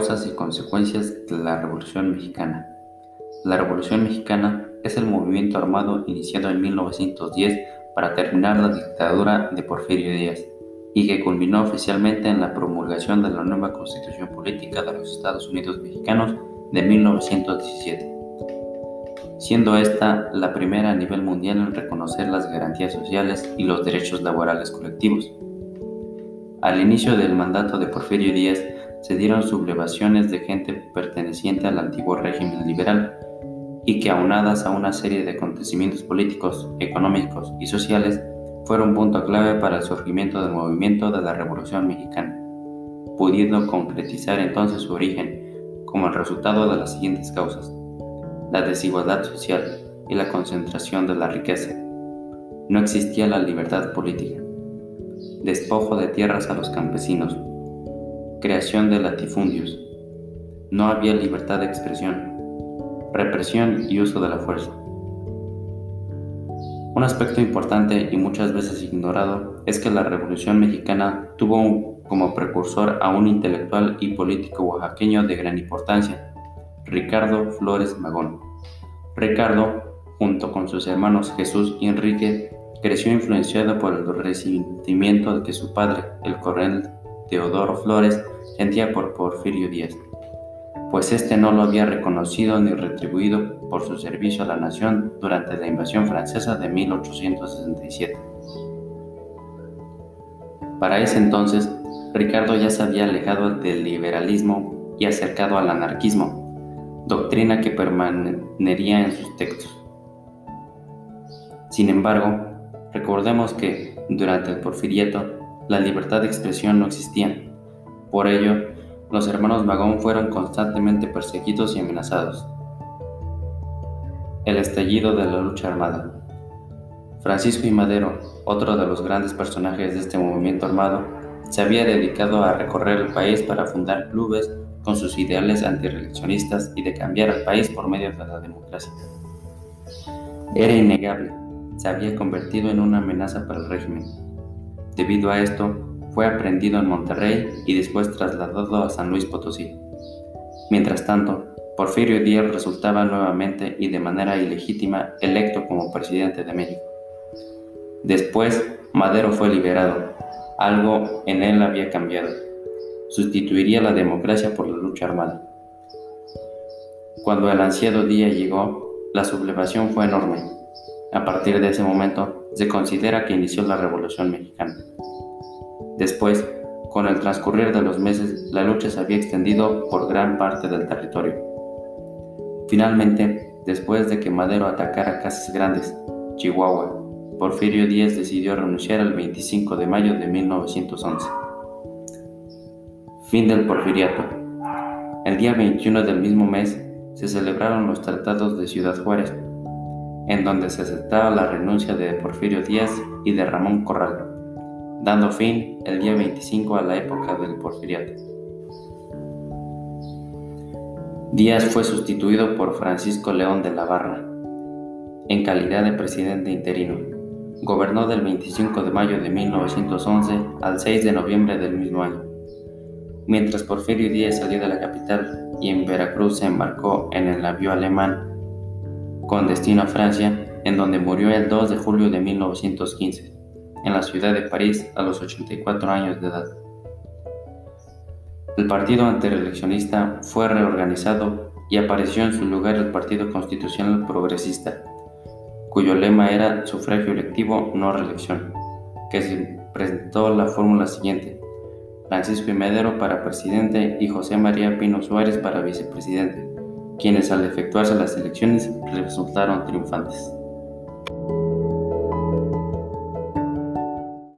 Causas y consecuencias de la Revolución Mexicana. La Revolución Mexicana es el movimiento armado iniciado en 1910 para terminar la dictadura de Porfirio Díaz y que culminó oficialmente en la promulgación de la nueva Constitución Política de los Estados Unidos Mexicanos de 1917, siendo esta la primera a nivel mundial en reconocer las garantías sociales y los derechos laborales colectivos. Al inicio del mandato de Porfirio Díaz, se dieron sublevaciones de gente perteneciente al antiguo régimen liberal y que aunadas a una serie de acontecimientos políticos, económicos y sociales fueron punto clave para el surgimiento del movimiento de la Revolución Mexicana, pudiendo concretizar entonces su origen como el resultado de las siguientes causas. La desigualdad social y la concentración de la riqueza. No existía la libertad política. Despojo de tierras a los campesinos, creación de latifundios. No había libertad de expresión, represión y uso de la fuerza. Un aspecto importante y muchas veces ignorado es que la Revolución Mexicana tuvo como precursor a un intelectual y político oaxaqueño de gran importancia, Ricardo Flores Magón. Ricardo, junto con sus hermanos Jesús y Enrique, creció influenciado por el resentimiento de que su padre, el coronel Teodoro Flores sentía por Porfirio Díaz, pues éste no lo había reconocido ni retribuido por su servicio a la nación durante la invasión francesa de 1867. Para ese entonces, Ricardo ya se había alejado del liberalismo y acercado al anarquismo, doctrina que permanecería en sus textos. Sin embargo, recordemos que, durante el porfiriato, la libertad de expresión no existía. Por ello, los hermanos Magón fueron constantemente perseguidos y amenazados. El estallido de la lucha armada. Francisco y Madero, otro de los grandes personajes de este movimiento armado, se había dedicado a recorrer el país para fundar clubes con sus ideales antireeleccionistas y de cambiar al país por medio de la democracia. Era innegable, se había convertido en una amenaza para el régimen Debido a esto, fue aprendido en Monterrey y después trasladado a San Luis Potosí. Mientras tanto, Porfirio Díaz resultaba nuevamente y de manera ilegítima electo como presidente de México. Después, Madero fue liberado. Algo en él había cambiado. Sustituiría la democracia por la lucha armada. Cuando el ansiado día llegó, la sublevación fue enorme. A partir de ese momento, se considera que inició la Revolución Mexicana. Después, con el transcurrir de los meses, la lucha se había extendido por gran parte del territorio. Finalmente, después de que Madero atacara Casas Grandes, Chihuahua, Porfirio Díaz decidió renunciar el 25 de mayo de 1911. Fin del porfiriato. El día 21 del mismo mes se celebraron los tratados de Ciudad Juárez, en donde se aceptaba la renuncia de Porfirio Díaz y de Ramón Corral, dando fin el día 25 a la época del porfiriato. Díaz fue sustituido por Francisco León de la Barra, en calidad de presidente interino. Gobernó del 25 de mayo de 1911 al 6 de noviembre del mismo año. Mientras Porfirio Díaz salió de la capital y en Veracruz se embarcó en el navío alemán con destino a Francia, en donde murió el 2 de julio de 1915, en la ciudad de París a los 84 años de edad. El partido antireeleccionista fue reorganizado y apareció en su lugar el Partido Constitucional Progresista, cuyo lema era sufragio electivo, no reelección, que se presentó la fórmula siguiente, Francisco y Medero para presidente y José María Pino Suárez para vicepresidente quienes al efectuarse las elecciones resultaron triunfantes.